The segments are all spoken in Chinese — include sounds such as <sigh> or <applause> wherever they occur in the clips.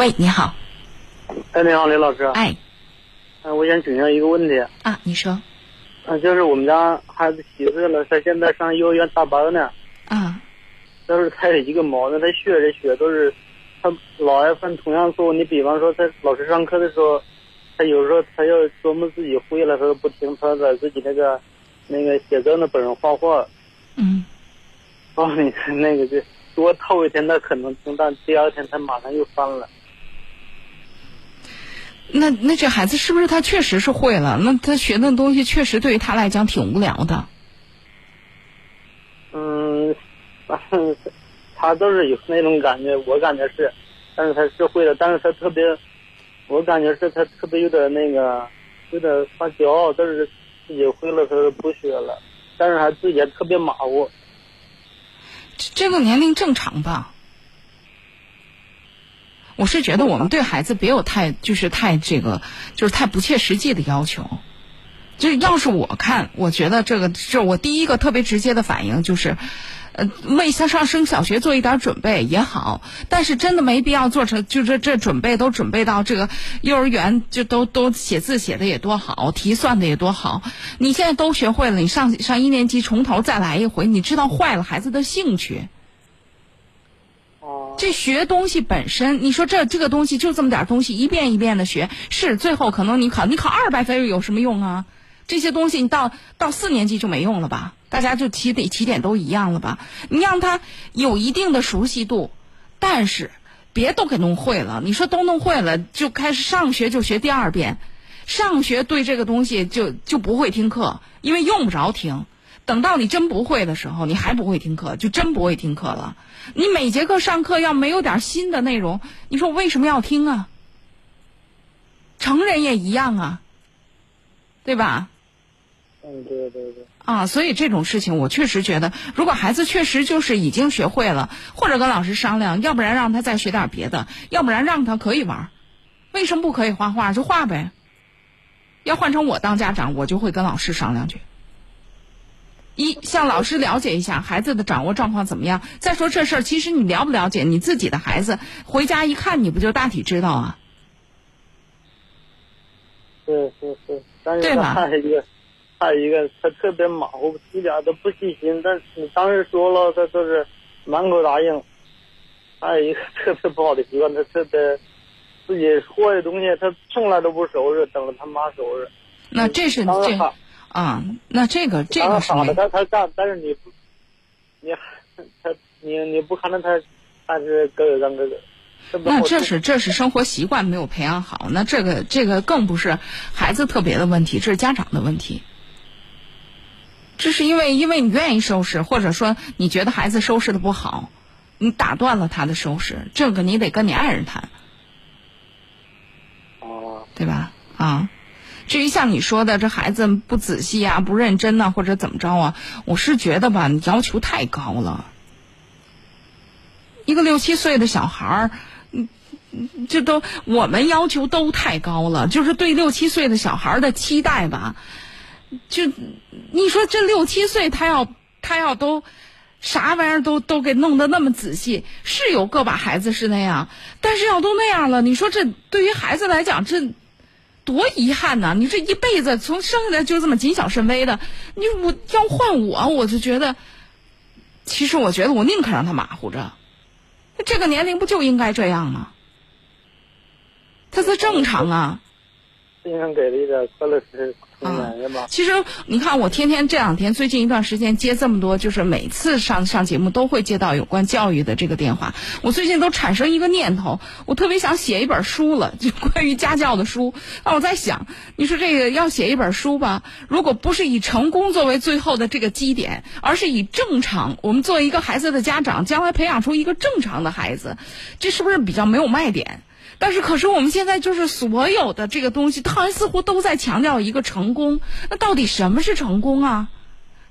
喂，你好。哎，你好，李老师。哎。嗯，我想请教一个问题。啊，你说。啊，就是我们家孩子七岁了，他现在上幼儿园大班呢。啊。都是他有一个毛病，他学着学都是，他老爱犯同样错误。你比方说，在老师上课的时候，他有时候他要琢磨自己会了，他都不听，他在自己那个那个写字那本上画画。嗯。哦，你看那个就多透一天他可能听，但第二天他马上又翻了。那那这孩子是不是他确实是会了？那他学的东西确实对于他来讲挺无聊的。嗯。<laughs> 他都是有那种感觉，我感觉是，但是他是会了，但是他特别，我感觉是他特别有点那个，有点发骄傲，但是自己会了，他就不学了，但是他自己也特别马虎。这个年龄正常吧？我是觉得我们对孩子别有太就是太这个就是太不切实际的要求。就要是我看，我觉得这个这我第一个特别直接的反应就是。呃，为上上升小学做一点准备也好，但是真的没必要做成，就这这准备都准备到这个幼儿园，就都都写字写的也多好，题算的也多好。你现在都学会了，你上上一年级从头再来一回，你知道坏了孩子的兴趣。这学东西本身，你说这这个东西就这么点东西，一遍一遍的学，是最后可能你考你考二百分有什么用啊？这些东西你到到四年级就没用了吧？大家就起点起点都一样了吧？你让他有一定的熟悉度，但是别都给弄会了。你说都弄会了，就开始上学就学第二遍，上学对这个东西就就不会听课，因为用不着听。等到你真不会的时候，你还不会听课，就真不会听课了。你每节课上课要没有点新的内容，你说我为什么要听啊？成人也一样啊，对吧？嗯，对对对。啊，所以这种事情，我确实觉得，如果孩子确实就是已经学会了，或者跟老师商量，要不然让他再学点别的，要不然让他可以玩，为什么不可以画画？就画呗。要换成我当家长，我就会跟老师商量去。一向老师了解一下孩子的掌握状况怎么样。再说这事儿，其实你了不了解你自己的孩子，回家一看，你不就大体知道啊？是是是，对吧？<laughs> 还有一个，他特别马虎，一点都不细心。但你当时说了，他就是满口答应。还有一个特别不好的习惯，他特别自己坏的东西，他从来都不收拾，等着他妈收拾。那这是这啊？那这个这个是。他他干，但是你不，你他你你不可能他，还是各有干各的。那这是这是生活习惯没有培养好。那这个这个更不是孩子特别的问题，这是家长的问题。这是因为，因为你愿意收拾，或者说你觉得孩子收拾的不好，你打断了他的收拾，这个你得跟你爱人谈，哦，对吧？啊，至于像你说的这孩子不仔细啊、不认真呐，或者怎么着啊，我是觉得吧，你要求太高了。一个六七岁的小孩儿，嗯，这都我们要求都太高了，就是对六七岁的小孩的期待吧。就你说这六七岁，他要他要都啥玩意儿都都给弄得那么仔细，是有个把孩子是那样，但是要都那样了，你说这对于孩子来讲，这多遗憾呐！你这一辈子从生下来就这么谨小慎微的，你我要换我，我就觉得，其实我觉得我宁可让他马虎着，这个年龄不就应该这样吗？他是正常啊。经常给了一点快乐是。啊，其实你看，我天天这两天最近一段时间接这么多，就是每次上上节目都会接到有关教育的这个电话。我最近都产生一个念头，我特别想写一本书了，就关于家教的书。<laughs> 那我在想，你说这个要写一本书吧，如果不是以成功作为最后的这个基点，而是以正常，我们作为一个孩子的家长，将来培养出一个正常的孩子，这是不是比较没有卖点？但是，可是我们现在就是所有的这个东西，好像似乎都在强调一个成功。那到底什么是成功啊？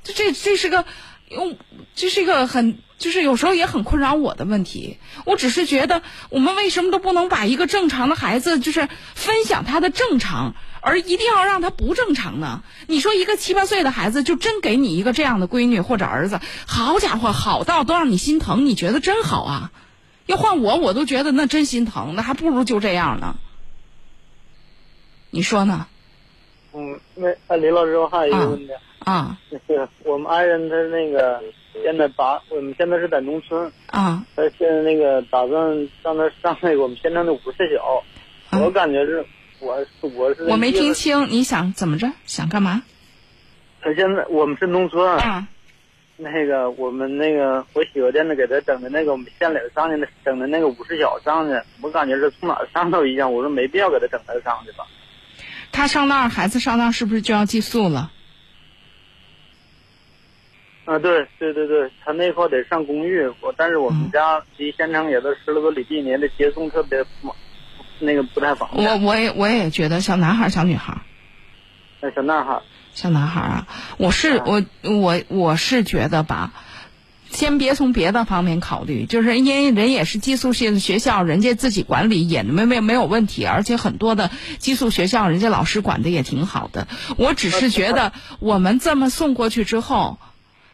这这这是个，用这是一个很，就是有时候也很困扰我的问题。我只是觉得，我们为什么都不能把一个正常的孩子，就是分享他的正常，而一定要让他不正常呢？你说一个七八岁的孩子，就真给你一个这样的闺女或者儿子，好家伙，好到都让你心疼，你觉得真好啊？要换我，我都觉得那真心疼，那还不如就这样呢。你说呢？嗯，那李老师，我还有一个问题啊，那个我们爱人他那个现在打，我们现在是在农村啊，他现在那个打算让他上那个我们县城的五十小，我感觉是，我我是我没听清，你想怎么着？想干嘛？他现在我们是农村啊，那个我们那个我媳妇在那给他整的那个我们县里上去的整的那个五十小上去，我感觉是从哪上都一样，我说没必要给他整他上去吧。他上那儿，孩子上那儿是不是就要寄宿了？啊，对对对对，他那块得上公寓，我但是我们家离县城也都十来个里地，年的接送特别那个不太方便。我我也我也觉得，小男孩小女孩那小男孩小男孩啊，我是我我我是觉得吧。先别从别的方面考虑，就是因为人也是寄宿性的学校，人家自己管理也没没没有问题，而且很多的寄宿学校，人家老师管的也挺好的。我只是觉得，我们这么送过去之后，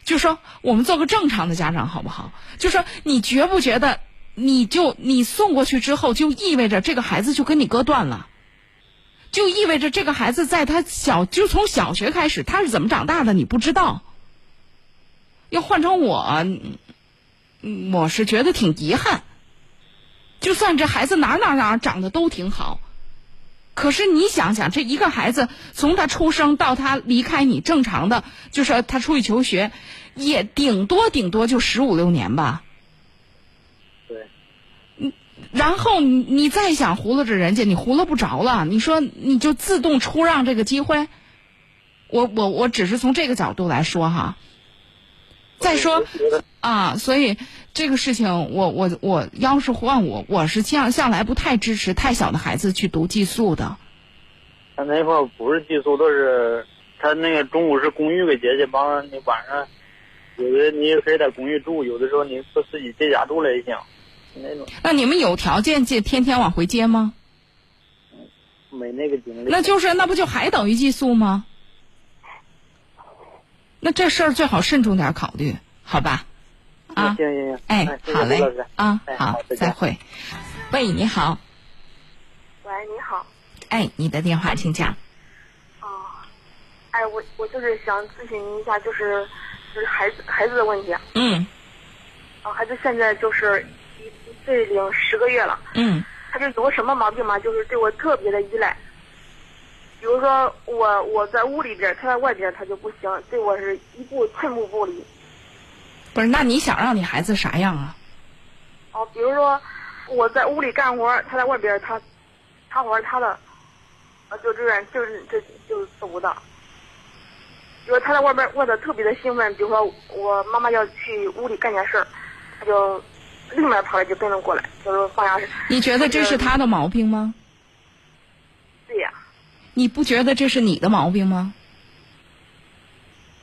就说我们做个正常的家长好不好？就说你觉不觉得，你就你送过去之后，就意味着这个孩子就跟你割断了，就意味着这个孩子在他小就从小学开始，他是怎么长大的，你不知道。要换成我，我是觉得挺遗憾。就算这孩子哪哪哪长得都挺好，可是你想想，这一个孩子从他出生到他离开你，正常的就是他出去求学，也顶多顶多就十五六年吧。然后你你再想糊弄着人家，你糊弄不着了。你说你就自动出让这个机会？我我我只是从这个角度来说哈。再说啊，所以这个事情，我我我要是换我，我是向向来不太支持太小的孩子去读寄宿的。他那块不是寄宿，都是他那个中午是公寓给接去，完了你晚上有的你也可以在公寓住，有的时候你自自己在家住了也行，那种。那你们有条件接天天往回接吗？没那个精力。那就是那不就还等于寄宿吗？那这事儿最好慎重点考虑，好吧？啊，行行行，哎，好嘞，啊，好，再会。喂，你好。喂，你好。哎，你的电话请讲。哦，哎，我我就是想咨询一下，就是就是孩子孩子的问题。嗯。啊，孩子现在就是岁零十个月了。嗯。他就有个什么毛病嘛？就是对我特别的依赖。比如说我我在屋里边，他在外边，他就不行，对我是一步寸步不离。不是，那你想让你孩子啥样啊？哦，比如说我在屋里干活，他在外边，他他玩他的，啊，就这样，就是这就做不到。比如他在外边过得特别的兴奋，比如说我妈妈要去屋里干点事儿，他就立马跑来就跟着过来，就是放下。你觉得这是他的毛病吗？对呀。你不觉得这是你的毛病吗？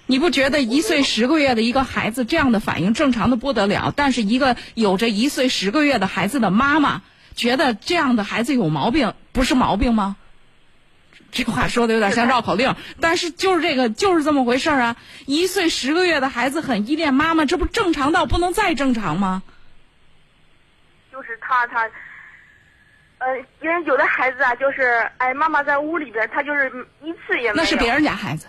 你不觉得一岁十个月的一个孩子这样的反应正常的不得了？但是一个有着一岁十个月的孩子的妈妈觉得这样的孩子有毛病，不是毛病吗？这话说的有点像绕口令，但是就是这个就是这么回事儿啊！一岁十个月的孩子很依恋妈妈，这不正常到不能再正常吗？就是他他。呃，因为有的孩子啊，就是哎，妈妈在屋里边，他就是一次也没有。那是别人家孩子。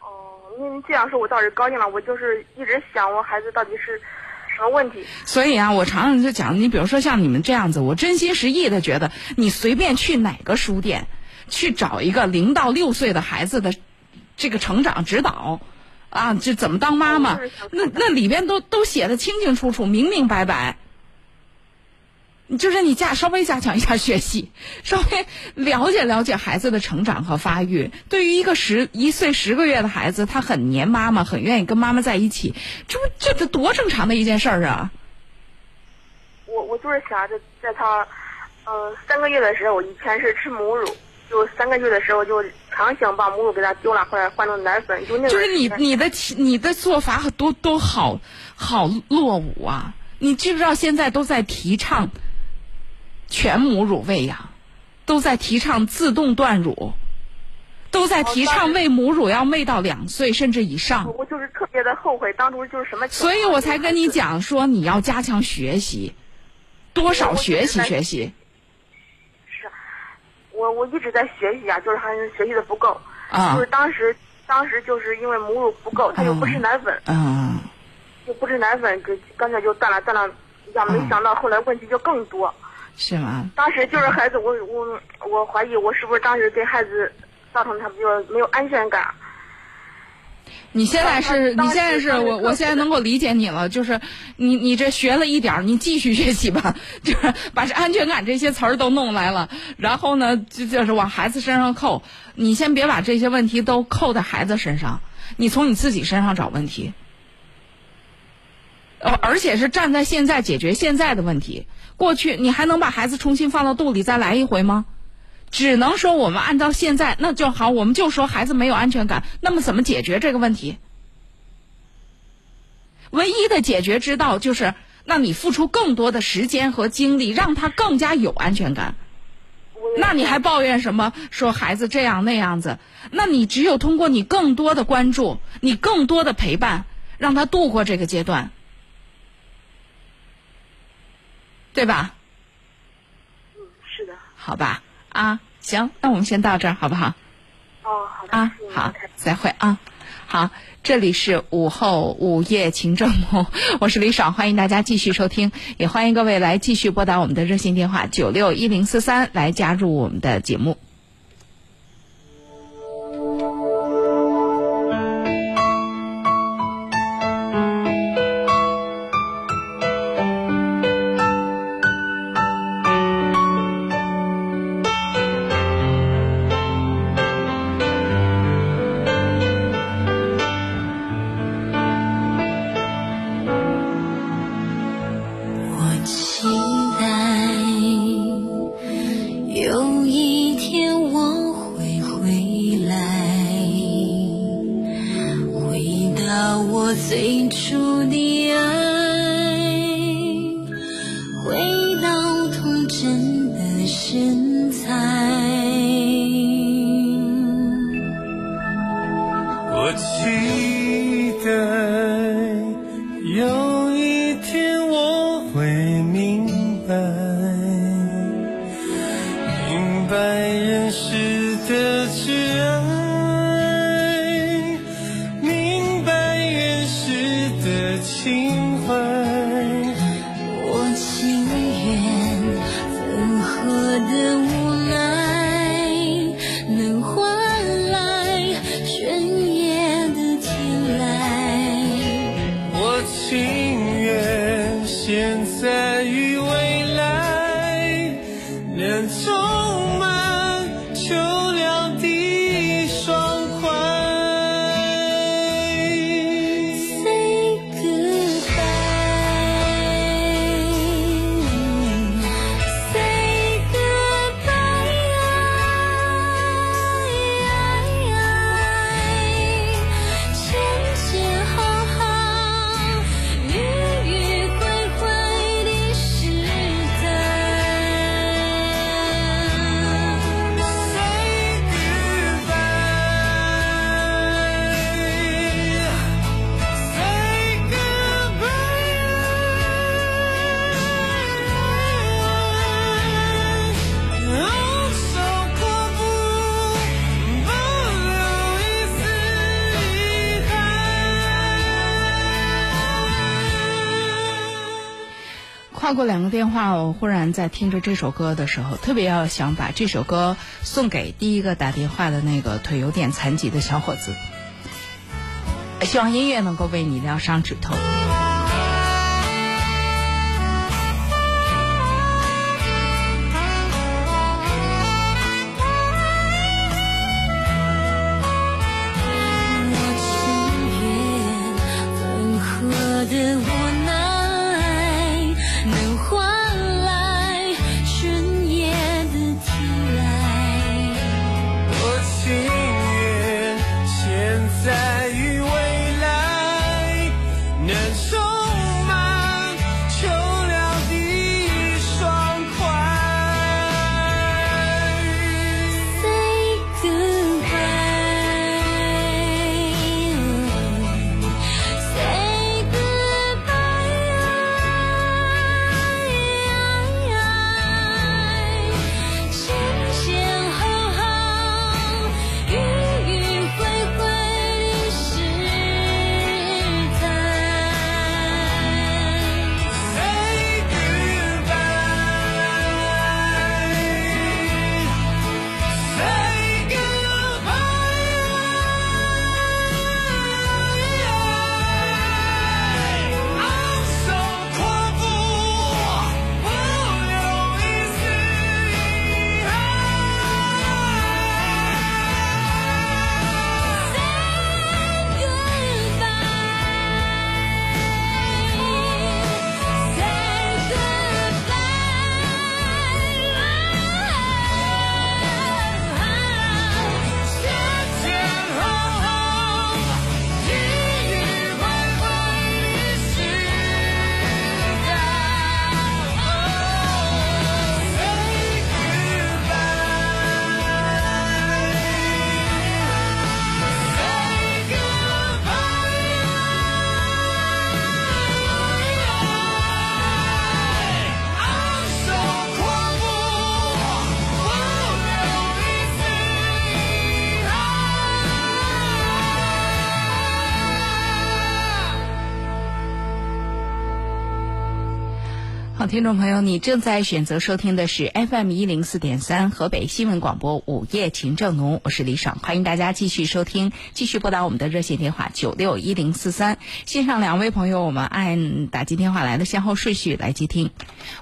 哦，您这样说，我倒是高兴了。我就是一直想，我孩子到底是什么问题。所以啊，我常常就讲，你比如说像你们这样子，我真心实意的觉得，你随便去哪个书店，去找一个零到六岁的孩子的这个成长指导，啊，这怎么当妈妈，那那里边都都写的清清楚楚、明明白白。就是你加稍微加强一下学习，稍微了解了解孩子的成长和发育。对于一个十一岁十个月的孩子，他很黏妈妈，很愿意跟妈妈在一起，这不这这多正常的一件事儿啊！我我就是想着在他，嗯，三个月的时候，以前是吃母乳，就三个月的时候就强行把母乳给他丢了，后来换成奶粉，就那个。就是你你的你的做法都都好好落伍啊！你知不知道现在都在提倡？全母乳喂养，都在提倡自动断乳，都在提倡喂母乳要喂到两岁甚至以上。我就是特别的后悔，当初就是什么。所以我才跟你讲说，你要加强学习，多少学习学习。是，我我一直在学习啊，就是还是学习的不够。啊。就是当时，当时就是因为母乳不够，他又不吃奶粉。嗯。就不吃奶粉，就干脆就断了断了，呀，没想到后来问题就更多。是吗？当时就是孩子，我我我怀疑我是不是当时给孩子造成他们就没有安全感。你现在是你现在是我我现在能够理解你了，就是你你这学了一点你继续学习吧，就是把这安全感这些词儿都弄来了，然后呢就就是往孩子身上扣，你先别把这些问题都扣在孩子身上，你从你自己身上找问题，呃，而且是站在现在解决现在的问题。过去你还能把孩子重新放到肚里再来一回吗？只能说我们按照现在那就好，我们就说孩子没有安全感，那么怎么解决这个问题？唯一的解决之道就是，那你付出更多的时间和精力，让他更加有安全感。那你还抱怨什么？说孩子这样那样子？那你只有通过你更多的关注，你更多的陪伴，让他度过这个阶段。对吧？嗯，是的。好吧，啊，行，那我们先到这儿，好不好？哦，好的。啊，好，再会啊。好，这里是午后午夜情正梦，我是李爽，欢迎大家继续收听，也欢迎各位来继续拨打我们的热线电话九六一零四三来加入我们的节目。百人世电话，我忽然在听着这首歌的时候，特别要想把这首歌送给第一个打电话的那个腿有点残疾的小伙子。希望音乐能够为你疗伤止痛。好，听众朋友，你正在选择收听的是 FM 一零四点三河北新闻广播午夜情正浓，我是李爽，欢迎大家继续收听，继续拨打我们的热线电话九六一零四三。线上两位朋友，我们按打进电话来的先后顺序来接听。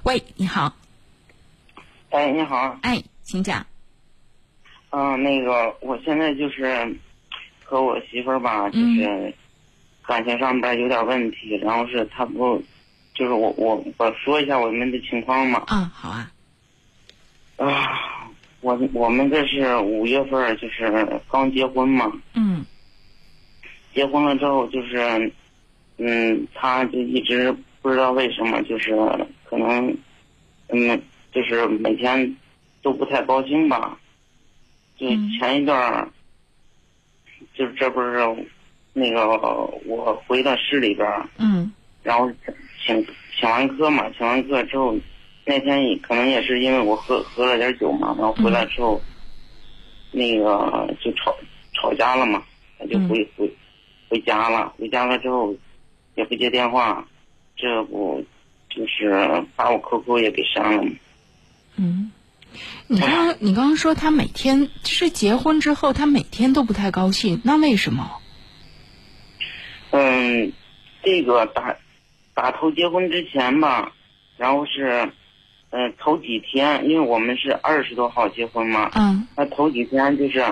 喂，你好。哎，你好。哎，请讲。嗯，那个，我现在就是和我媳妇儿吧，就是感情上边有点问题，然后是她不。就是我我我说一下我们的情况嘛。啊，好啊。啊，我我们这是五月份，就是刚结婚嘛。嗯。结婚了之后，就是，嗯，他就一直不知道为什么，就是可能，嗯，就是每天都不太高兴吧。就前一段，就是这不是那个我回到市里边。嗯。然后。请请完课嘛，请完课之后，那天可能也是因为我喝喝了点酒嘛，然后回来之后，那个就吵吵架了嘛，他就回回回家了，回家了之后也不接电话，这不就是把我 QQ 也给删了吗？嗯，你刚刚你刚刚说他每天就是结婚之后，他每天都不太高兴，那为什么？嗯，这个打。打头结婚之前吧，然后是，嗯，头几天，因为我们是二十多号结婚嘛，嗯，那头几天就是，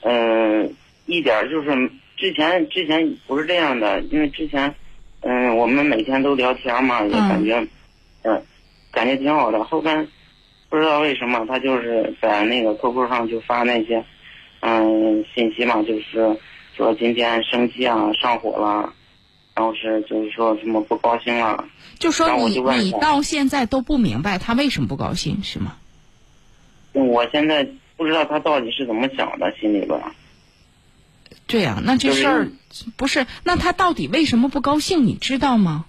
嗯，一点就是之前之前不是这样的，因为之前，嗯，我们每天都聊天嘛，也感觉，嗯，感觉挺好的。后边不知道为什么他就是在那个 QQ 上就发那些，嗯，信息嘛，就是说今天生气啊，上火了。然后是就是说什么不高兴了，就说你你到现在都不明白他为什么不高兴是吗？我现在不知道他到底是怎么想的，心里边。对呀，那这事儿不是那他到底为什么不高兴？你知道吗？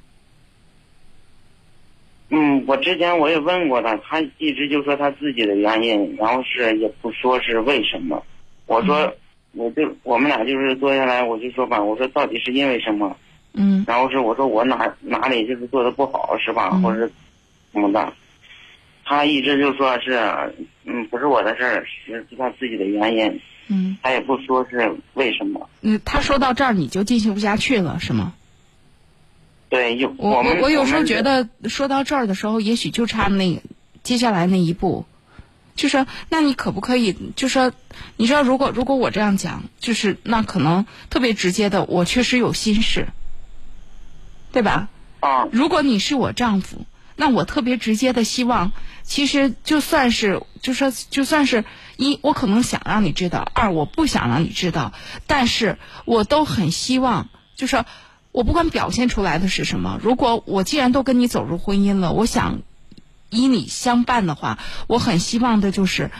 嗯，我之前我也问过他，他一直就说他自己的原因，然后是也不说是为什么。我说，我就我们俩就是坐下来，我就说吧，我说到底是因为什么？嗯，然后是我说我哪哪里就是做的不好是吧，或者怎么的，他一直就说是嗯不是我的事儿，是他自己的原因，嗯，他也不说是为什么。嗯，他说到这儿你就进行不下去了是吗？对，有我我我有时候觉得说到这儿的时候，也许就差那接下来那一步，就是那你可不可以就说你知道如果如果我这样讲，就是那可能特别直接的，我确实有心事。对吧？啊，如果你是我丈夫，那我特别直接的希望，其实就算是，就说就算是一，我可能想让你知道；二，我不想让你知道。但是我都很希望，就说我不管表现出来的是什么，如果我既然都跟你走入婚姻了，我想以你相伴的话，我很希望的就是，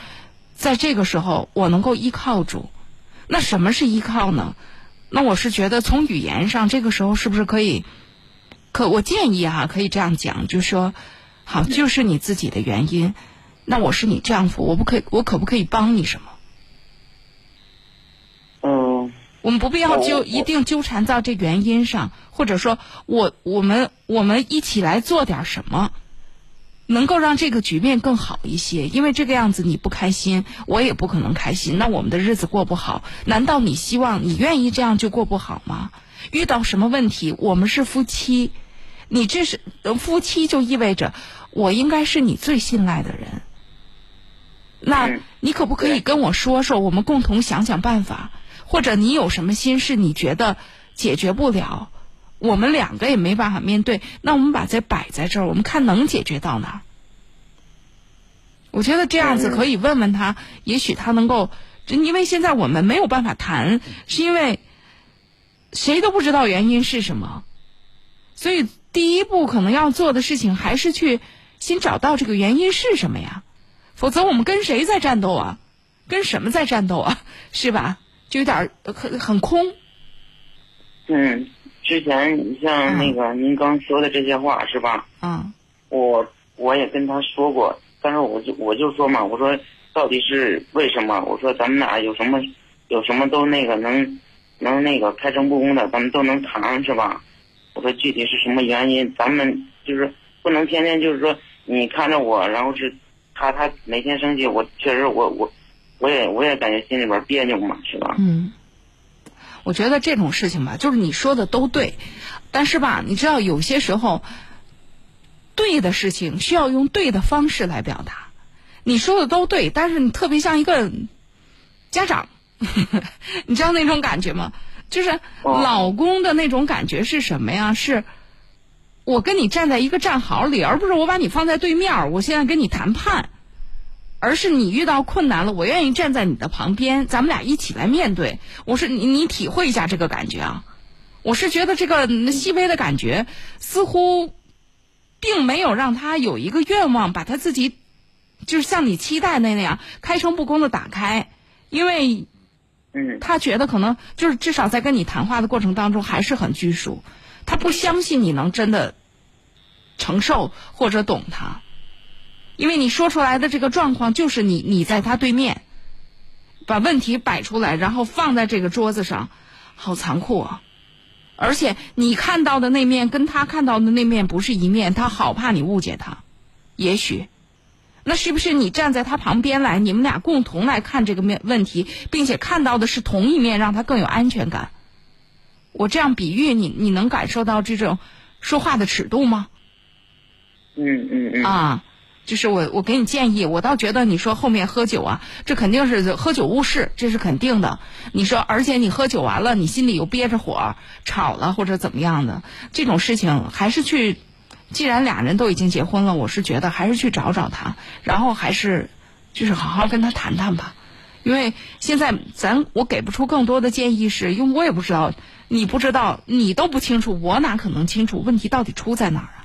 在这个时候我能够依靠住。那什么是依靠呢？那我是觉得从语言上，这个时候是不是可以？可我建议哈，可以这样讲，就说，好，就是你自己的原因。那我是你丈夫，我不可以，我可不可以帮你什么？嗯。我们不必要纠，一定纠缠到这原因上，或者说，我我们我们一起来做点什么，能够让这个局面更好一些。因为这个样子你不开心，我也不可能开心，那我们的日子过不好。难道你希望你愿意这样就过不好吗？遇到什么问题，我们是夫妻，你这是夫妻就意味着我应该是你最信赖的人。那你可不可以跟我说说，我们共同想想办法，或者你有什么心事，你觉得解决不了，我们两个也没办法面对，那我们把这摆在这儿，我们看能解决到哪儿。我觉得这样子可以问问他，也许他能够，因为现在我们没有办法谈，是因为。谁都不知道原因是什么，所以第一步可能要做的事情还是去先找到这个原因是什么呀？否则我们跟谁在战斗啊？跟什么在战斗啊？是吧？就有点很很空。嗯，之前你像那个您刚说的这些话是吧？嗯。我我也跟他说过，但是我就我就说嘛，我说到底是为什么？我说咱们俩有什么有什么都那个能。能那个开诚布公的，咱们都能谈是吧？我说具体是什么原因，咱们就是不能天天就是说你看着我，然后是他他每天生气，我确实我我我也我也感觉心里边别扭嘛，是吧？嗯，我觉得这种事情吧，就是你说的都对，但是吧，你知道有些时候，对的事情需要用对的方式来表达。你说的都对，但是你特别像一个家长，<laughs> 你知道那种感觉吗？就是老公的那种感觉是什么呀？是，我跟你站在一个战壕里，而不是我把你放在对面，我现在跟你谈判，而是你遇到困难了，我愿意站在你的旁边，咱们俩一起来面对。我是你，你体会一下这个感觉啊！我是觉得这个细微的感觉，似乎并没有让他有一个愿望，把他自己就是像你期待的那样开诚布公的打开，因为。嗯，他觉得可能就是至少在跟你谈话的过程当中还是很拘束，他不相信你能真的承受或者懂他，因为你说出来的这个状况就是你你在他对面，把问题摆出来，然后放在这个桌子上，好残酷啊！而且你看到的那面跟他看到的那面不是一面，他好怕你误解他，也许。那是不是你站在他旁边来，你们俩共同来看这个面问题，并且看到的是同一面，让他更有安全感？我这样比喻你，你能感受到这种说话的尺度吗？嗯嗯嗯。啊，就是我我给你建议，我倒觉得你说后面喝酒啊，这肯定是喝酒误事，这是肯定的。你说，而且你喝酒完了，你心里又憋着火，吵了或者怎么样的，这种事情还是去。既然俩人都已经结婚了，我是觉得还是去找找他，然后还是就是好好跟他谈谈吧。因为现在咱我给不出更多的建议，是因为我也不知道，你不知道，你都不清楚，我哪可能清楚问题到底出在哪儿啊？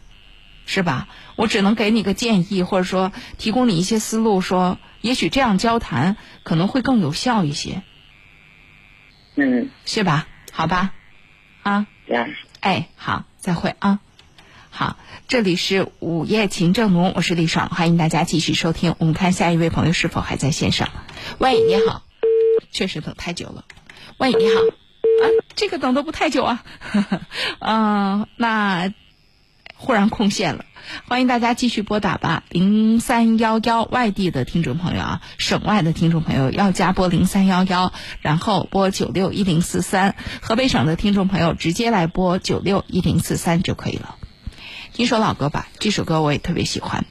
是吧？我只能给你个建议，或者说提供你一些思路，说也许这样交谈可能会更有效一些。嗯，是吧？好吧，啊，哎，好，再会啊。好，这里是午夜情正浓，我是李爽，欢迎大家继续收听。我们看下一位朋友是否还在线上？喂，你好，确实等太久了。喂，你好，啊，这个等的不太久啊。嗯，<laughs> 那忽然空线了，欢迎大家继续拨打吧。零三幺幺，外地的听众朋友啊，省外的听众朋友要加拨零三幺幺，然后拨九六一零四三。河北省的听众朋友直接来拨九六一零四三就可以了。听首老歌吧，这首歌我也特别喜欢。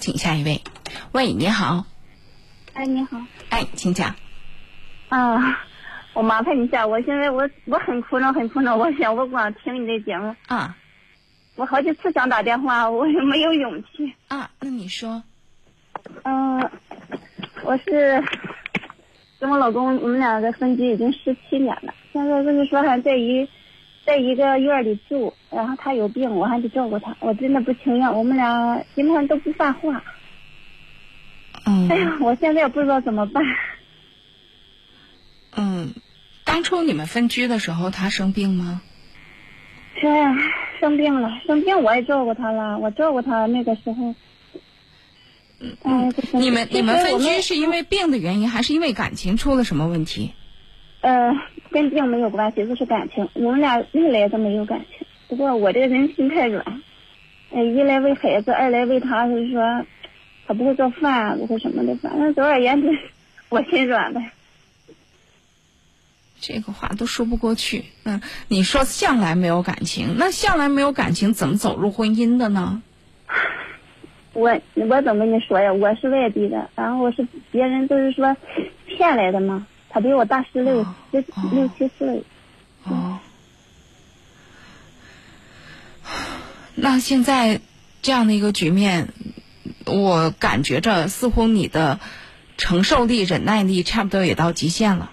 有请下一位。喂，你好。哎，你好。哎，请讲。啊，我麻烦你一下，我现在我我很苦恼，很苦恼，我想我光听你的节目。啊。我好几次想打电话，我也没有勇气。啊，那你说。嗯，我是跟我老公，我们两个分居已经十七年了。现在就是说还在一在一个院里住，然后他有病，我还得照顾他，我真的不情愿。我们俩基本上都不发话。嗯。哎呀，我现在也不知道怎么办。嗯，当初你们分居的时候，他生病吗？是生病了，生病我也照顾他了，我照顾他那个时候。嗯，你们你们分居是因为病的原因，还是因为感情出了什么问题？呃，跟病没有关系，就是感情。我们俩历来都没有感情，不过我这个人心太软，呃，一来为孩子，二来为他，就是说他不会做饭，不会什么的，反正总而言之，<laughs> 我心软呗。这个话都说不过去。嗯，你说向来没有感情，那向来没有感情，怎么走入婚姻的呢？<laughs> 我我怎么跟你说呀？我是外地的，然后我是别人都是说骗来的嘛。他比我大十六十六七岁。哦。<sighs> 那现在这样的一个局面，我感觉着似乎你的承受力、忍耐力差不多也到极限了。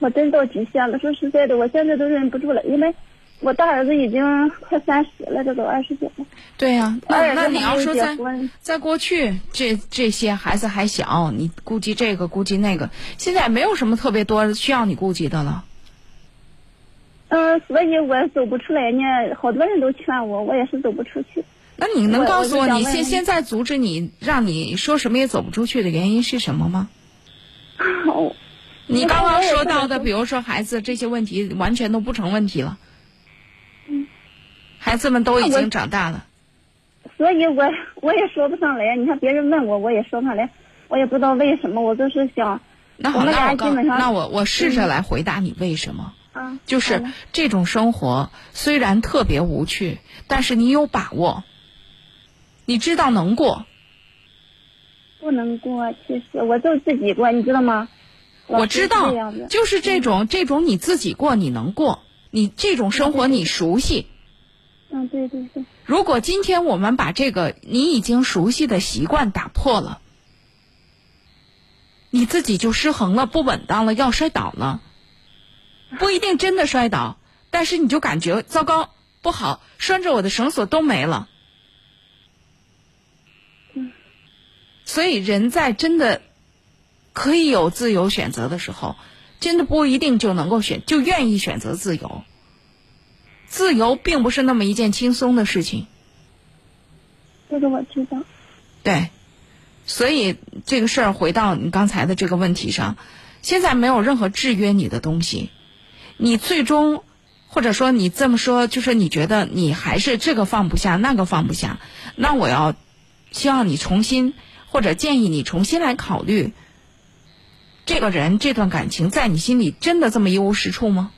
我真到极限了，说实在的，我现在都忍不住了，因为。我大儿子已经快三十了，这都二十九了。对呀，那那你要说在在过去，这这些孩子还小，你顾及这个顾及那个，现在没有什么特别多需要你顾及的了。嗯，所以我走不出来呢。好多人都劝我，我也是走不出去。那你能告诉我，你现现在阻止你，让你说什么也走不出去的原因是什么吗？<laughs> 你刚刚说到的，比如说孩子这些问题，完全都不成问题了。孩子们都已经长大了，所以我我也说不上来。你看别人问我，我也说不上来，我也不知道为什么。我就是想，那好，那我那我我试着来回答你为什么。啊，就是这种生活虽然特别无趣，但是你有把握，你知道能过。不能过，其实我就自己过，你知道吗？我知道，就是这种这种你自己过，你能过，你这种生活你熟悉。嗯，对对对。如果今天我们把这个你已经熟悉的习惯打破了，你自己就失衡了，不稳当了，要摔倒了。不一定真的摔倒，但是你就感觉糟糕，不好，拴着我的绳索都没了。所以人在真的可以有自由选择的时候，真的不一定就能够选，就愿意选择自由。自由并不是那么一件轻松的事情，这个我知道。对，所以这个事儿回到你刚才的这个问题上，现在没有任何制约你的东西，你最终或者说你这么说，就是你觉得你还是这个放不下，那个放不下，那我要希望你重新或者建议你重新来考虑，这个人这段感情在你心里真的这么一无是处吗？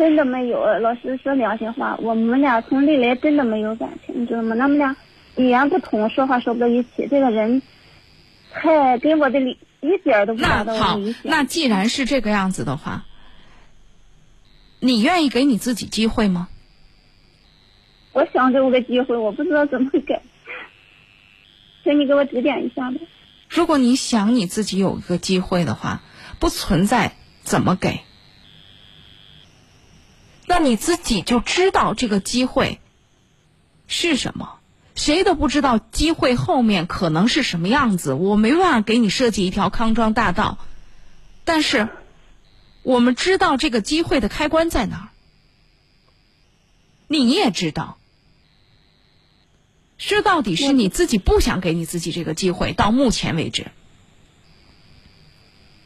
真的没有，老师说良心话，我们俩从历来真的没有感情，你知道吗？咱们俩语言不通，说话说不到一起。这个人，太跟我的理一点都不达到那好，那既然是这个样子的话，你愿意给你自己机会吗？我想给我个机会，我不知道怎么给，请你给我指点一下呗。如果你想你自己有一个机会的话，不存在怎么给。那你自己就知道这个机会是什么，谁都不知道机会后面可能是什么样子。我没办法给你设计一条康庄大道，但是我们知道这个机会的开关在哪儿。你也知道，说到底是你自己不想给你自己这个机会。到目前为止，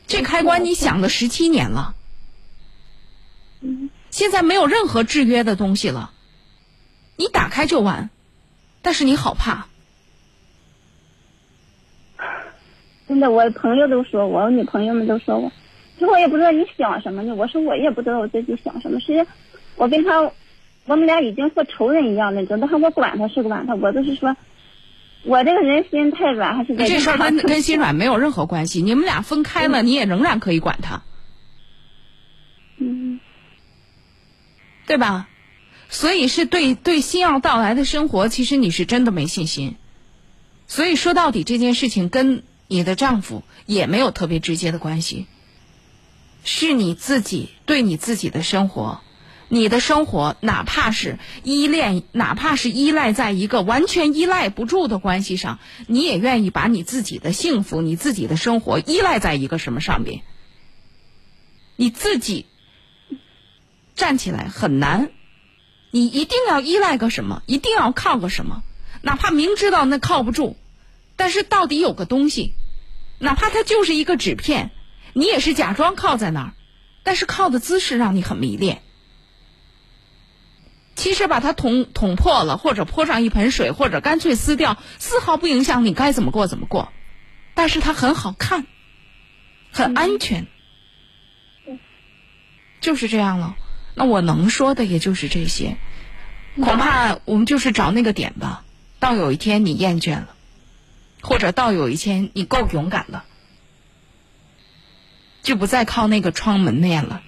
这开关你想了十七年了。嗯。现在没有任何制约的东西了，你打开就完，但是你好怕。真的，我朋友都说我，我女朋友们都说我，其实我也不知道你想什么呢。我说我也不知道我自己想什么。实际，我跟他，我们俩已经和仇人一样了，你知道，他我管他是管他，我就是说，我这个人心太软，还是这事儿跟跟心软没有任何关系。你们俩分开了，你也仍然可以管他，嗯，对吧？所以是对对新要到来的生活，其实你是真的没信心。所以说到底，这件事情跟你的丈夫也没有特别直接的关系，是你自己对你自己的生活。你的生活，哪怕是依恋，哪怕是依赖在一个完全依赖不住的关系上，你也愿意把你自己的幸福、你自己的生活依赖在一个什么上边？你自己站起来很难，你一定要依赖个什么，一定要靠个什么，哪怕明知道那靠不住，但是到底有个东西，哪怕它就是一个纸片，你也是假装靠在那儿，但是靠的姿势让你很迷恋。其实把它捅捅破了，或者泼上一盆水，或者干脆撕掉，丝毫不影响你该怎么过怎么过。但是它很好看，很安全，就是这样了。那我能说的也就是这些，恐怕我们就是找那个点吧。到有一天你厌倦了，或者到有一天你够勇敢了，就不再靠那个窗门面了。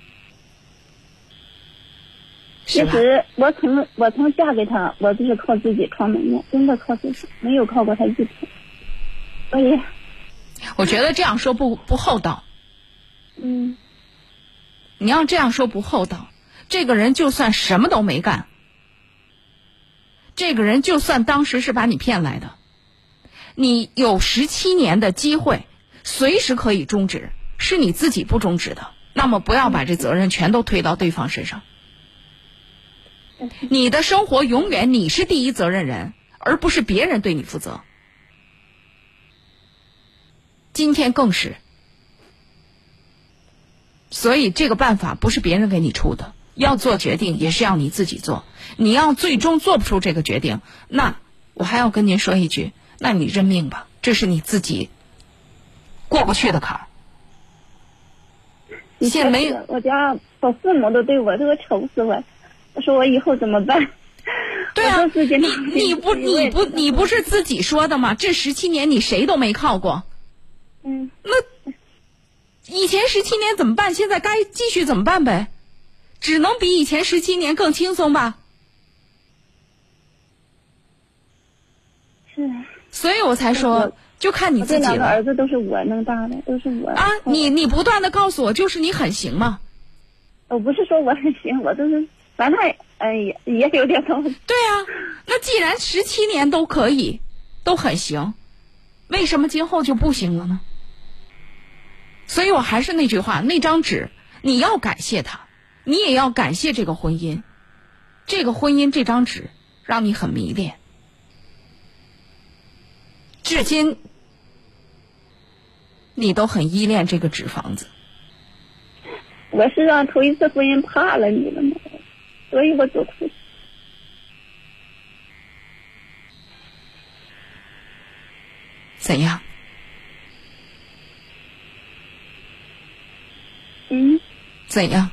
其实我从我从嫁给他，我就是靠自己闯门面，真的靠自己，没有靠过他一天。所以，我觉得这样说不不厚道。嗯。你要这样说不厚道。这个人就算什么都没干，这个人就算当时是把你骗来的，你有十七年的机会，随时可以终止，是你自己不终止的。那么不要把这责任全都推到对方身上。你的生活永远你是第一责任人，而不是别人对你负责。今天更是，所以这个办法不是别人给你出的，要做决定也是要你自己做。你要最终做不出这个决定，那我还要跟您说一句，那你认命吧，这是你自己过不去的坎儿。现在没有，我家我父母都对我都愁死我。我说我以后怎么办？<laughs> 对啊，你你不你不你不是自己说的吗？这十七年你谁都没靠过。嗯。那以前十七年怎么办？现在该继续怎么办呗？只能比以前十七年更轻松吧。是。所以我才说，就看你自己了。这两个儿子都是我弄大的，都是我。啊，你你不断的告诉我，就是你很行吗？我不是说我很行，我就是。反正哎也也有点东西。对啊，那既然十七年都可以，都很行，为什么今后就不行了呢？所以我还是那句话，那张纸你要感谢他，你也要感谢这个婚姻，这个婚姻这张纸让你很迷恋，至今你都很依恋这个纸房子。我是让头一次婚姻怕了你了吗？所以我走出去。怎样？嗯？怎样？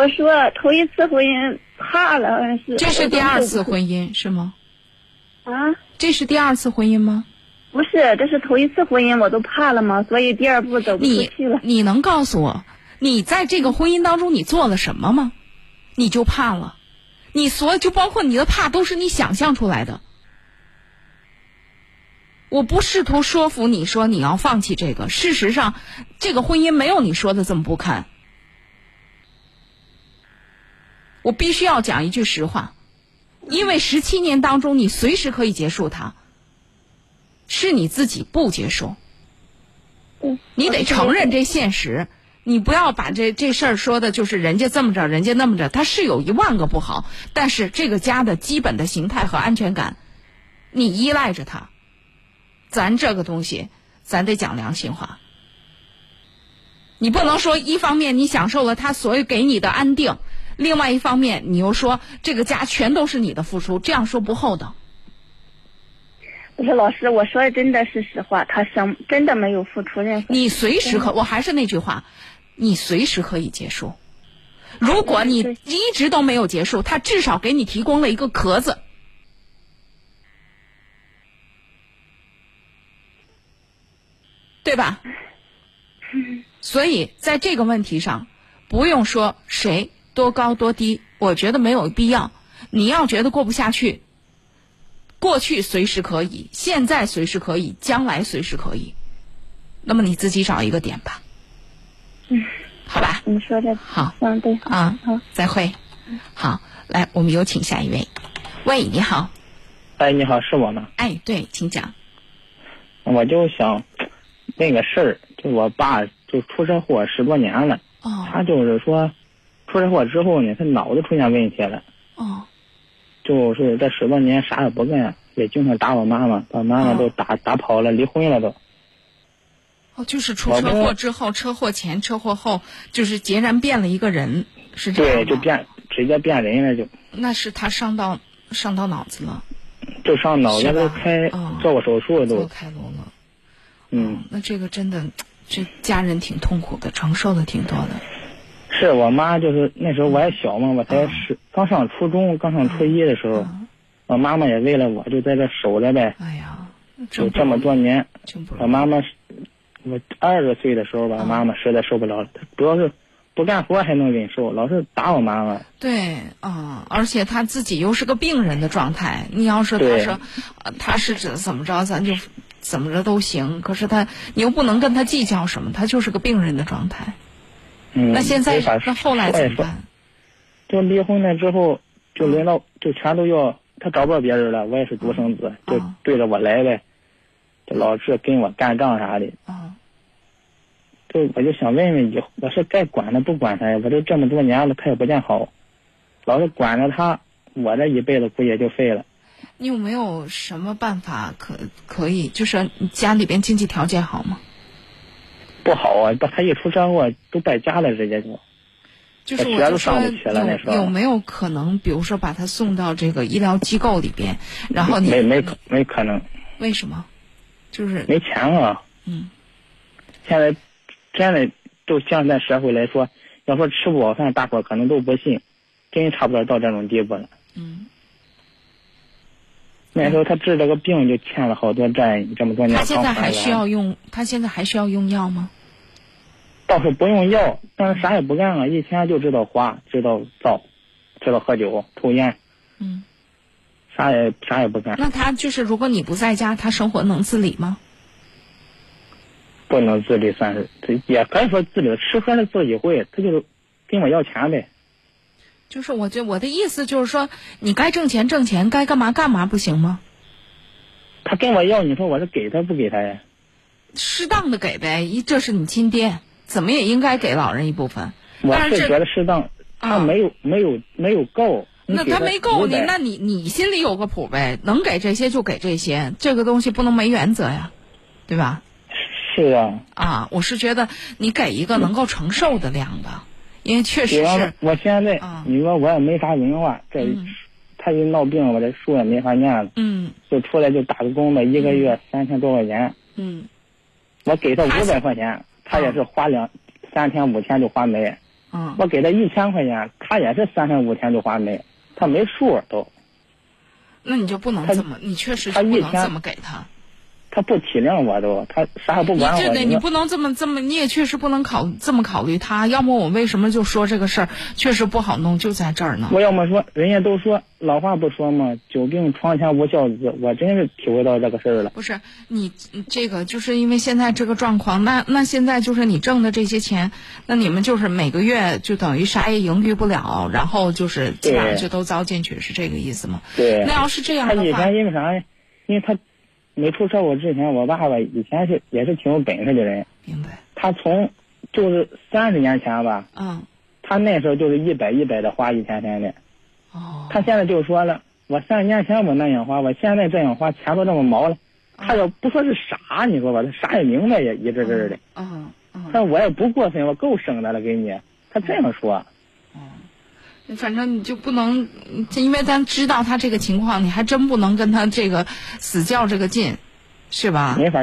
我说头一次婚姻怕了，是。这是第二次婚姻是吗？啊？这是第二次婚姻吗？不是，这是头一次婚姻，我都怕了嘛？所以第二步走不出去了。你你能告诉我？你在这个婚姻当中，你做了什么吗？你就怕了，你所就包括你的怕都是你想象出来的。我不试图说服你说你要放弃这个，事实上，这个婚姻没有你说的这么不堪。我必须要讲一句实话，因为十七年当中你随时可以结束它，是你自己不结束，你得承认这现实。你不要把这这事儿说的，就是人家这么着，人家那么着，他是有一万个不好，但是这个家的基本的形态和安全感，你依赖着他。咱这个东西，咱得讲良心话。你不能说一方面你享受了他所有给你的安定，另外一方面你又说这个家全都是你的付出这样说不厚道。不是老师我说的真的是实话他想真的没有付出任何。你随时可我还是那句话你随时可以结束。如果你一直都没有结束他至少给你提供了一个壳子。对吧？<laughs> 所以在这个问题上不用说谁多高多低，我觉得没有必要。你要觉得过不下去，过去随时可以，现在随时可以，将来随时可以。那么你自己找一个点吧。嗯，好吧。你说的好。嗯，对。啊，好，再会。好，来，我们有请下一位。喂，你好。哎，你好，是我吗？哎，对，请讲。我就想那个事儿，就我爸就出车祸十多年了。哦。他就是说，出车祸之后呢，他脑子出现问题了。哦。就是这十多年啥也不干，也经常打我妈妈，把妈妈都打打跑了，离婚了都。哦，就是出车祸之后，车祸前、车祸后，就是截然变了一个人，是这样对，就变直接变人了，就。那是他伤到伤到脑子了。就伤脑子都开做过手术都。做开颅了。嗯。那这个真的，这家人挺痛苦的，承受的挺多的。是我妈，就是那时候我还小嘛，我才是刚上初中，刚上初一的时候，我妈妈也为了我就在这守着呗。哎呀，就这么多年，我妈妈，我二十岁的时候吧，妈妈实在受不了了，主要是不干活还能忍受，老是打我妈妈。对，啊，而且她自己又是个病人的状态，你要是她说，她是怎怎么着，咱就怎么着都行。可是她，你又不能跟她计较什么，她就是个病人的状态。嗯，那现在那后来怎么办？就离婚了之后，就轮到就全都要他找不着别人了，我也是独生子，就对着我来呗，就老是跟我干仗啥的。啊。就我就想问问你，我是该管他不管他呀？我都这么多年了，他也不见好，老是管着他，我这一辈子估计也就废了。你有没有什么办法可可以？就是家里边经济条件好吗？不好啊！把他一出车祸都败家了，直接就，就是我就说有有没有可能，比如说把他送到这个医疗机构里边，然后你没没可没可能？为什么？就是没钱啊！嗯，现在真的就现在社会来说，要说吃不饱饭，大伙可能都不信，真差不多到这种地步了。嗯。那时候他治这个病就欠了好多债，这么多年。他现在还需要用？他现在还需要用药吗？倒是不用药，但是啥也不干了，一天就知道花，知道造，知道喝酒、抽烟。嗯。啥也啥也不干。那他就是，如果你不在家，他生活能自理吗？不能自理，算是也可以说自理，吃喝是自己会，他就是跟我要钱呗。就是我这我的意思就是说，你该挣钱挣钱，该干嘛干嘛，不行吗？他跟我要，你说我是给他不给他呀？适当的给呗，一这是你亲爹，怎么也应该给老人一部分。我是觉得适当，他没有没有没有够。那他没够你，那你你心里有个谱呗，能给这些就给这些，这个东西不能没原则呀，对吧？是啊。啊，我是觉得你给一个能够承受的量吧。因为确实是，我现在你说我也没啥文化，这他一闹病，我这书也没法念了。嗯。就出来就打个工呗，一个月三千多块钱。嗯。我给他五百块钱，他也是花两三天五天就花没。嗯。我给他一千块钱，他也是三天五天就花没，他没数都。那你就不能这么，你确实是不能这么给他。他不体谅我都，他啥也不管我。你这得，你不能这么这么，你也确实不能考这么考虑他。要么我为什么就说这个事儿确实不好弄，就在这儿呢？我要么说，人家都说老话不说嘛，久病床前无孝子，我真是体会到这个事儿了。不是你这个，就是因为现在这个状况，那那现在就是你挣的这些钱，那你们就是每个月就等于啥也盈余不了，然后就是基本上就都糟进去，是这个意思吗？对。那要是这样的话，他以前因为啥？因为他。没出车祸之前，我爸爸以前是也是挺有本事的人。明白。他从就是三十年前吧。嗯。他那时候就是一百一百的花一天天的。哦。他现在就说了，我三十年前我那样花，我现在这样花，钱都这么毛了。他要不说是傻，你说吧，他啥也明白，也一阵阵的。嗯嗯。但我也不过分，我够省的了，给你。他这样说。嗯，反正你就不能，因为咱知道他这个情况，你还真不能跟他这个死较这个劲，是吧？没法。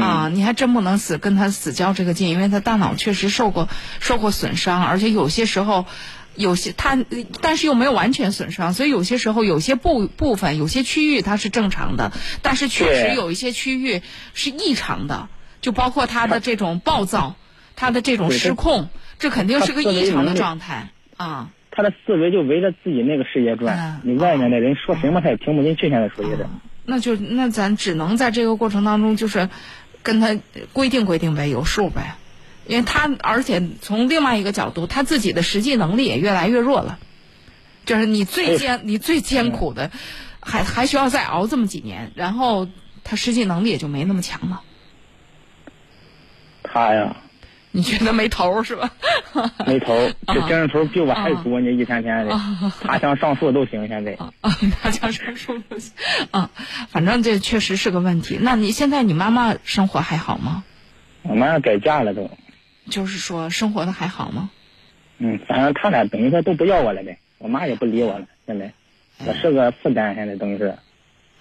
啊，你还真不能死跟他死较这个劲，因为他大脑确实受过受过损伤，而且有些时候有些他，但是又没有完全损伤，所以有些时候有些部部分有些区域它是正常的，但是确实有一些区域是异常的。就包括他的这种暴躁，他的这种失控，这肯定是个异常的状态啊。他的思维就围着自己那个世界转，你外面的人说什么他也听不进去。现在属于是，那就那咱只能在这个过程当中，就是跟他规定规定呗，有数呗。因为他而且从另外一个角度，他自己的实际能力也越来越弱了。就是你最艰你最艰苦的，还还需要再熬这么几年，然后他实际能力也就没那么强了。他呀。你觉得没头是吧？没头，这精神头比我还足呢，一天天的。他想上树都行，现在。啊，<laughs> 他想上树都行。啊，反正这确实是个问题。那你现在你妈妈生活还好吗？我妈妈改嫁了都。就是说，生活的还好吗？嗯，反正他俩等于说都不要我了呗，我妈也不理我了。现在，我是个负担，现在等于是。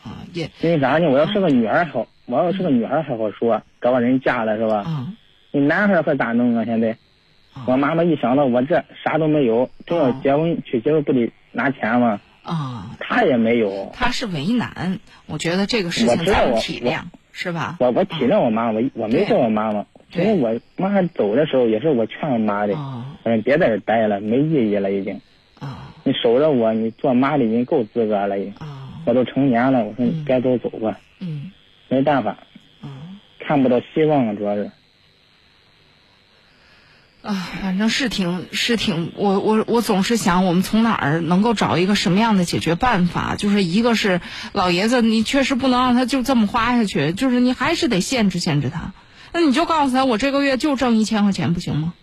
啊，也。因为啥呢？我要是个女儿好，我要是个女孩还好说，找个人嫁了是吧？嗯。你男孩可咋弄啊？现在，我妈妈一想到我这啥都没有，正要结婚娶媳妇不得拿钱吗？啊，他也没有。他是为难，我觉得这个事情咱们体谅，是吧？我我体谅我妈，我我没说我妈妈，因为我妈走的时候也是我劝我妈的，嗯，别在这待了，没意义了已经。啊，你守着我，你做妈的已经够资格了，啊，我都成年了，我说你该走走吧。嗯，没办法，嗯，看不到希望了，主要是。啊，反正是挺是挺，我我我总是想，我们从哪儿能够找一个什么样的解决办法？就是一个是老爷子，你确实不能让他就这么花下去，就是你还是得限制限制他。那你就告诉他，我这个月就挣一千块钱，不行吗？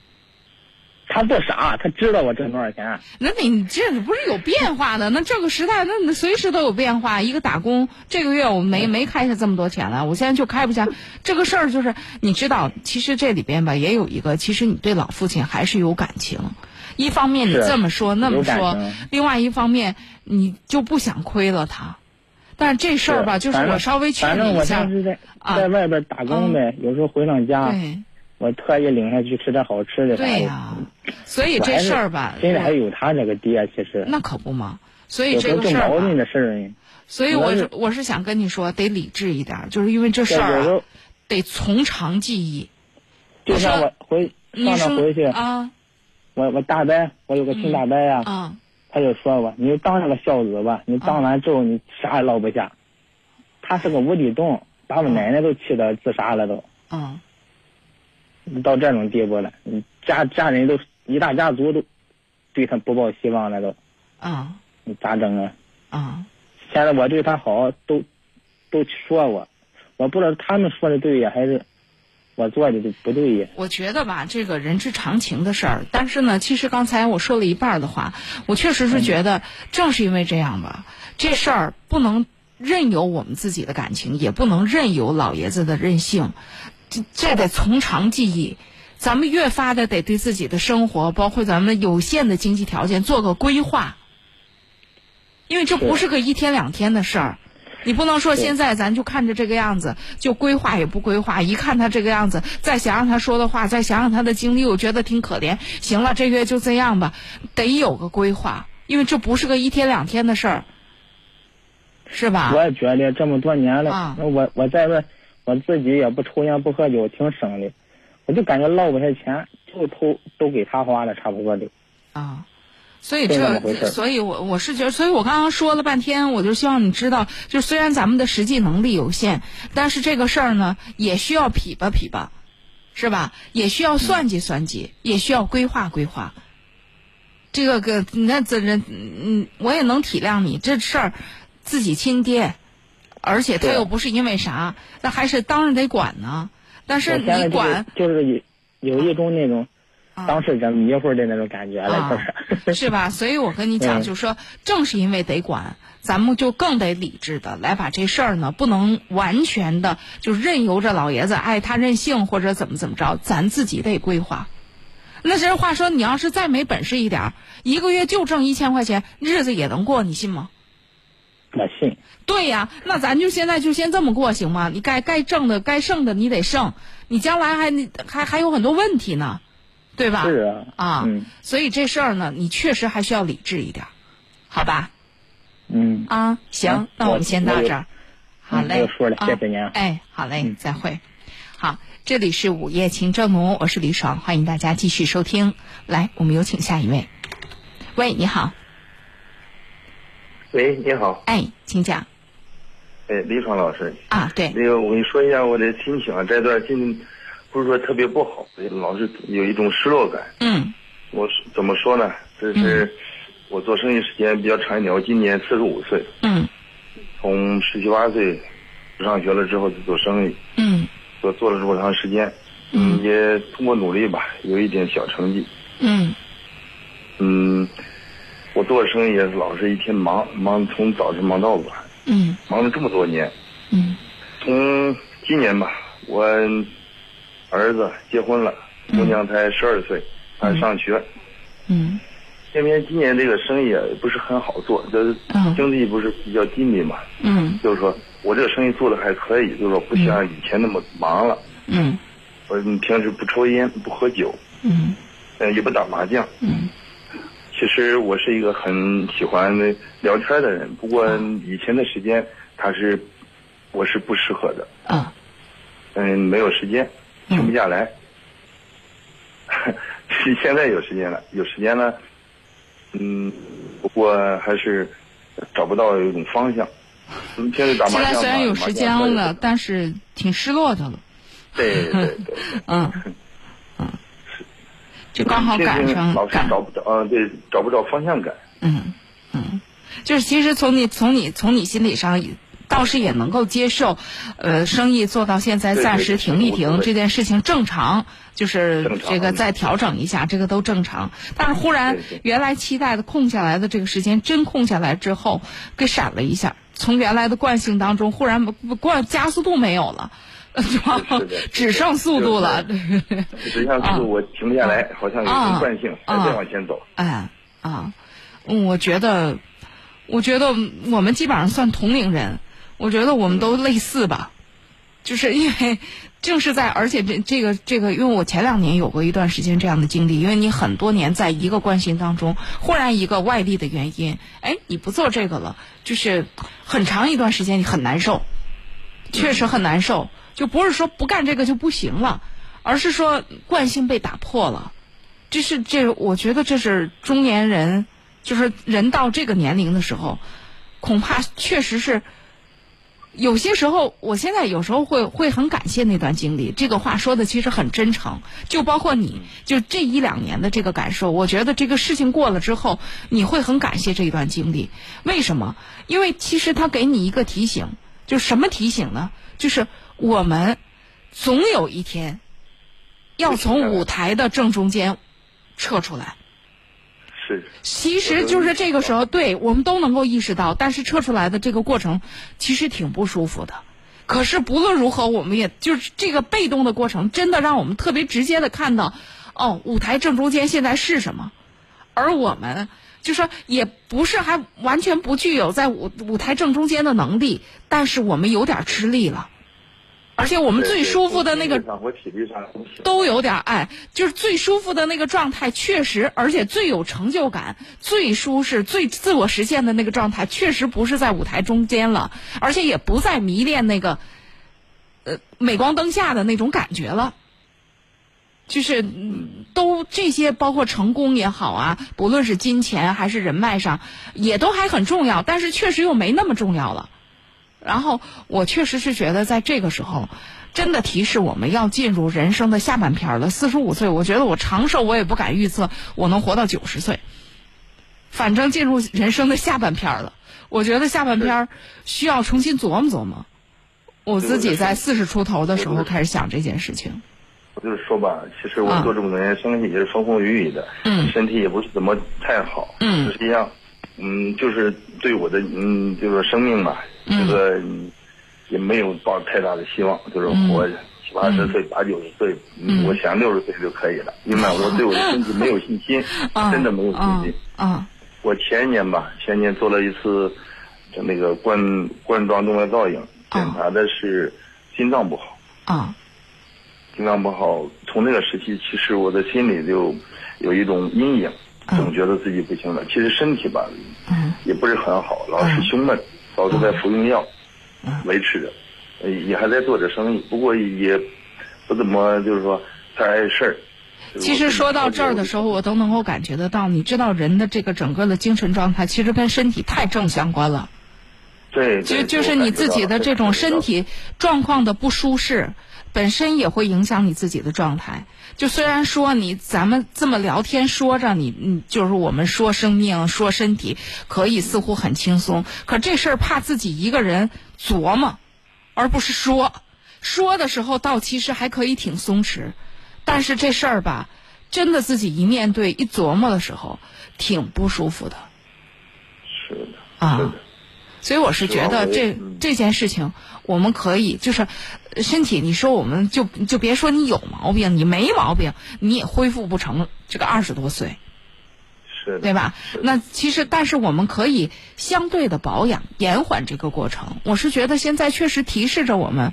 他不傻，他知道我挣多少钱。那你这不是有变化的？那这个时代，那随时都有变化。一个打工，这个月我没没开下这么多钱来，我现在就开不下。<laughs> 这个事儿就是，你知道，其实这里边吧，也有一个，其实你对老父亲还是有感情。一方面你这么说那么说，另外一方面你就不想亏了他。但是这事儿吧，就是我稍微劝你一下。啊，在外边打工呗，有时候回趟家。我特意领他去吃点好吃的。对呀，<laughs> 所以这事儿吧，现在还有他那个爹，其实那可不嘛。所以这个事儿吧，所以我是我是想跟你说，得理智一点，就是因为这事儿得从长计议。就像我回上趟回去啊，我我大伯，我有个亲大伯呀，他就说我，你就当上个孝子吧，你当完之后你啥也落不下。他是个无底洞，把我奶奶都气得自杀了都。嗯。到这种地步了，家家人都一大家族都对他不抱希望了都，啊，你咋整啊？啊，现在我对他好，都都说我，我不知道他们说的对呀，还是我做的不对呀？我觉得吧，这个人之常情的事儿，但是呢，其实刚才我说了一半的话，我确实是觉得，正是因为这样吧，这事儿不能任由我们自己的感情，也不能任由老爷子的任性。这得从长计议，咱们越发的得对自己的生活，包括咱们有限的经济条件做个规划，因为这不是个一天两天的事儿，你不能说现在咱就看着这个样子就规划也不规划，一看他这个样子，再想想他说的话，再想想他的经历，我觉得挺可怜。行了，这月就这样吧，得有个规划，因为这不是个一天两天的事儿，是吧？我也觉得这么多年了，那我我在外。我自己也不抽烟不喝酒，挺省的，我就感觉落不下钱，就偷都给他花了，差不多的。啊，所以这，所以我我是觉得，所以我刚刚说了半天，我就希望你知道，就虽然咱们的实际能力有限，但是这个事儿呢，也需要匹吧匹吧，是吧？也需要算计算计，也需要规划规划。这个个那这人，嗯，我也能体谅你这事儿，自己亲爹。而且他又不是因为啥，那还是当然得管呢。但是你管就是有有一种那种当事人迷糊的那种感觉了，就是 <laughs> 是吧？所以我跟你讲，就是说，正是因为得管，咱们就更得理智的来把这事儿呢，不能完全的就任由着老爷子爱他任性或者怎么怎么着，咱自己得规划。那这话说，你要是再没本事一点，一个月就挣一千块钱，日子也能过，你信吗？我信。对呀，那咱就现在就先这么过行吗？你该该挣的该剩的你得剩，你将来还还还有很多问题呢，对吧？是啊。啊，所以这事儿呢，你确实还需要理智一点，好吧？嗯。啊，行，那我们先到这儿。好嘞。说了，谢谢您。哎，好嘞，再会。好，这里是午夜情正浓，我是李爽，欢迎大家继续收听。来，我们有请下一位。喂，你好。喂，你好。哎，请讲。哎，李爽老师。啊，对。那个，我跟你说一下我的心情啊，这段心不是说特别不好，老是有一种失落感。嗯。我怎么说呢？这是我做生意时间比较长一点，我今年四十五岁。嗯。从十七八岁上学了之后就做生意。嗯。做做了这么长时间，嗯，也通过努力吧，有一点小成绩。嗯。嗯，我做生意也是老是一天忙忙，从早晨忙到晚。嗯。忙了这么多年。嗯。从今年吧，我儿子结婚了，姑娘才十二岁，还上学。嗯。偏偏今年这个生意也不是很好做，就是经济不是比较低迷嘛。嗯。就是说。我这个生意做的还可以，就是说不像以前那么忙了。嗯。我平时不抽烟，不喝酒。嗯。呃，也不打麻将。嗯。其实我是一个很喜欢聊天的人，不过以前的时间他是我是不适合的。啊。嗯，没有时间，停不下来。<laughs> 现在有时间了，有时间了。嗯，不过还是找不到一种方向。<laughs> 现在虽然有时间了，但是挺失落的了。对对对。嗯 <laughs> 嗯。就刚好赶上赶找不着，嗯，对，找不着方向感。嗯嗯，就是其实从你从你从你心理上倒是也能够接受，呃，生意做到现在暂时停一停这件事情正常，就是这个再调整一下，这个都正常。但是忽然原来期待的空下来的这个时间真空下来之后，给闪了一下。从原来的惯性当中，忽然不惯加速度没有了？<laughs> 只剩速度了。只剩速度，我停不下来，好像有种惯性，还在往前走。哎啊，我觉得，我觉得我们基本上算同龄人，我觉得我们都类似吧，就是因为。正是在，而且这这个这个，因为我前两年有过一段时间这样的经历，因为你很多年在一个关系当中，忽然一个外力的原因，哎，你不做这个了，就是很长一段时间你很难受，确实很难受，就不是说不干这个就不行了，而是说惯性被打破了，这是这，我觉得这是中年人，就是人到这个年龄的时候，恐怕确实是。有些时候，我现在有时候会会很感谢那段经历。这个话说的其实很真诚，就包括你就这一两年的这个感受。我觉得这个事情过了之后，你会很感谢这一段经历。为什么？因为其实他给你一个提醒，就什么提醒呢？就是我们总有一天要从舞台的正中间撤出来。是，其实就是这个时候，对我们都能够意识到，但是撤出来的这个过程其实挺不舒服的。可是不论如何，我们也就是这个被动的过程，真的让我们特别直接的看到，哦，舞台正中间现在是什么，而我们就说也不是还完全不具有在舞舞台正中间的能力，但是我们有点吃力了。而且我们最舒服的那个都有点爱，就是最舒服的那个状态，确实，而且最有成就感、最舒适、最自我实现的那个状态，确实不是在舞台中间了，而且也不再迷恋那个，呃，镁光灯下的那种感觉了。就是都这些，包括成功也好啊，不论是金钱还是人脉上，也都还很重要，但是确实又没那么重要了。然后我确实是觉得，在这个时候，真的提示我们要进入人生的下半篇了。四十五岁，我觉得我长寿，我也不敢预测我能活到九十岁。反正进入人生的下半篇了，我觉得下半篇需要重新琢磨琢磨。我自己在四十出头的时候开始想这件事情。我就是说吧，其实我做这么多年生意也是风风雨雨的，嗯，身体也不是怎么太好，嗯，实际上，嗯，就是对我的嗯，就是生命吧。这个也没有抱太大的希望，就是活七八十岁、八九十岁，嗯我想六十岁就可以了。因为我对我的身体没有信心，真的没有信心。啊，我前年吧，前年做了一次那个冠冠状动脉造影，检查的是心脏不好。啊，心脏不好，从那个时期，其实我的心里就有一种阴影，总觉得自己不行了。其实身体吧，也不是很好，老是胸闷。老是在服用药，维持着，也还在做着生意，不过也不怎么就是说太碍事儿。其实说到这儿的时候，我都能够感觉得到，你知道人的这个整个的精神状态，其实跟身体太正相关了。对，就就是你自己的这种身体状况的不舒适，本身也会影响你自己的状态。就虽然说你咱们这么聊天说着，你你就是我们说生命说身体可以似乎很轻松，可这事儿怕自己一个人琢磨，而不是说。说的时候倒其实还可以挺松弛。但是这事儿吧，真的自己一面对一琢磨的时候，挺不舒服的。是的，啊，所以我是觉得这这件事情，我们可以就是身体，你说我们就就别说你有毛病，你没毛病，你也恢复不成这个二十多岁，是对吧？那其实，但是我们可以相对的保养，延缓这个过程。我是觉得现在确实提示着我们，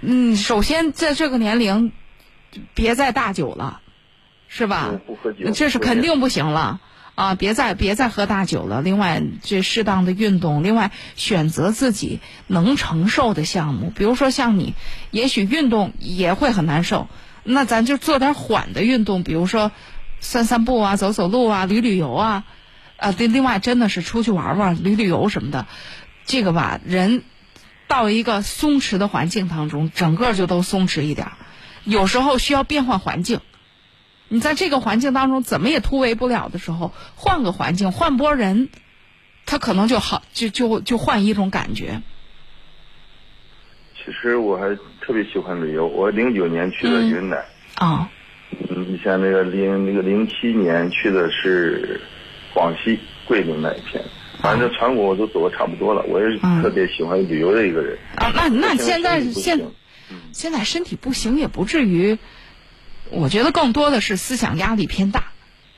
嗯，首先在这个年龄。别再大酒了，是吧？不喝酒，这是肯定不行了啊！别再别再喝大酒了。另外，这适当的运动，另外选择自己能承受的项目。比如说像你，也许运动也会很难受，那咱就做点缓的运动，比如说散散步啊、走走路啊、旅旅游啊。啊，另另外真的是出去玩玩、旅旅游什么的，这个吧，人到一个松弛的环境当中，整个就都松弛一点。有时候需要变换环境，你在这个环境当中怎么也突围不了的时候，换个环境，换波人，他可能就好，就就就换一种感觉。其实我还特别喜欢旅游，我零九年去的云南。啊。嗯，你像那个零那个零七年去的是广西桂林那一片，反正全国我都走的差不多了。我也是特别喜欢旅游的一个人。啊，那那现在现。现在身体不行也不至于，我觉得更多的是思想压力偏大。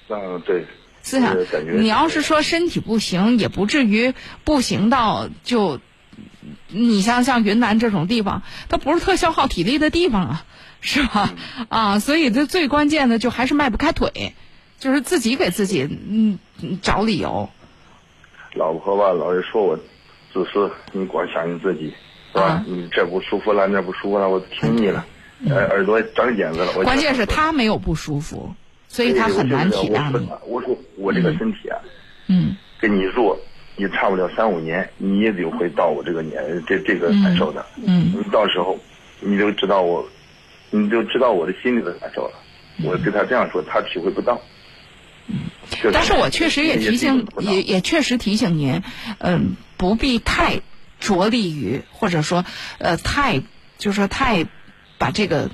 嗯，对。思想，你要是说身体不行，也不至于不行到就，你像像云南这种地方，它不是特消耗体力的地方啊，是吧？啊，所以这最关键的就还是迈不开腿，就是自己给自己嗯找理由。老婆吧，老是说我自私，你光想你自己。是吧？你这不舒服了，那不舒服了，我听你了，耳耳朵长茧子了。关键是他没有不舒服，所以他很难体谅你。我说我这个身体啊，嗯，跟你弱，你差不了三五年，你也得会到我这个年这这个感受的。嗯，你到时候你就知道我，你就知道我的心里的感受了。我对他这样说，他体会不到。嗯，但是我确实也提醒，也也确实提醒您，嗯，不必太。着力于或者说，呃，太就是说太把这个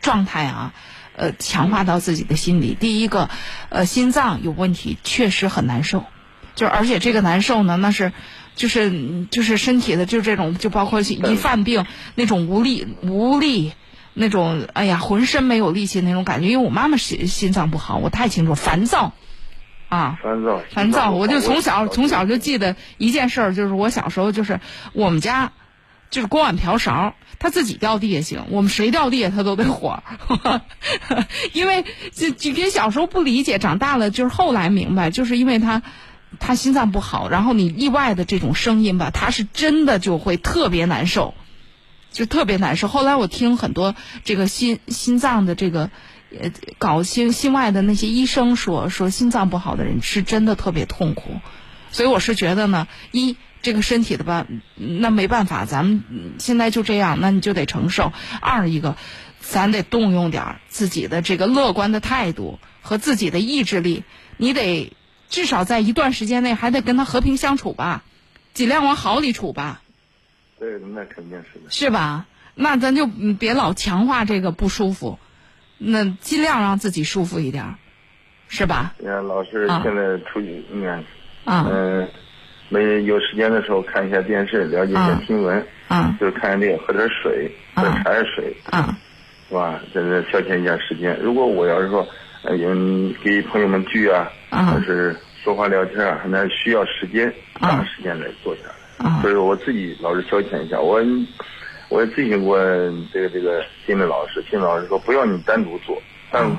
状态啊，呃，强化到自己的心里。第一个，呃，心脏有问题，确实很难受。就而且这个难受呢，那是就是就是身体的就这种，就包括一犯病那种无力无力那种，哎呀，浑身没有力气那种感觉。因为我妈妈心心脏不好，我太清楚，烦躁。啊，烦躁，烦躁！我就从小从小就记得一件事儿，就是我小时候就是我们家，就是锅碗瓢勺，他自己掉地下行，我们谁掉地下他都得火，<laughs> 因为就就跟小时候不理解，长大了就是后来明白，就是因为他他心脏不好，然后你意外的这种声音吧，他是真的就会特别难受，就特别难受。后来我听很多这个心心脏的这个。呃，搞心心外的那些医生说说心脏不好的人是真的特别痛苦，所以我是觉得呢，一这个身体的吧，那没办法，咱们现在就这样，那你就得承受。二一个，咱得动用点自己的这个乐观的态度和自己的意志力，你得至少在一段时间内还得跟他和平相处吧，尽量往好里处吧。对，那肯定是的。是吧？那咱就别老强化这个不舒服。那尽量让自己舒服一点，是吧？老师现在出去，你看，嗯，没有时间的时候看一下电视，了解一下新闻，嗯，就是看看这个，喝点水，喝点茶水，嗯，是吧？在这消遣一下时间。如果我要是说，呃，有给朋友们聚啊，或是说话聊天啊，那需要时间，长时间来做下来。所以说，我自己老是消遣一下，我。我也咨询过这个这个心理老师，心理老师说不要你单独做，单独做。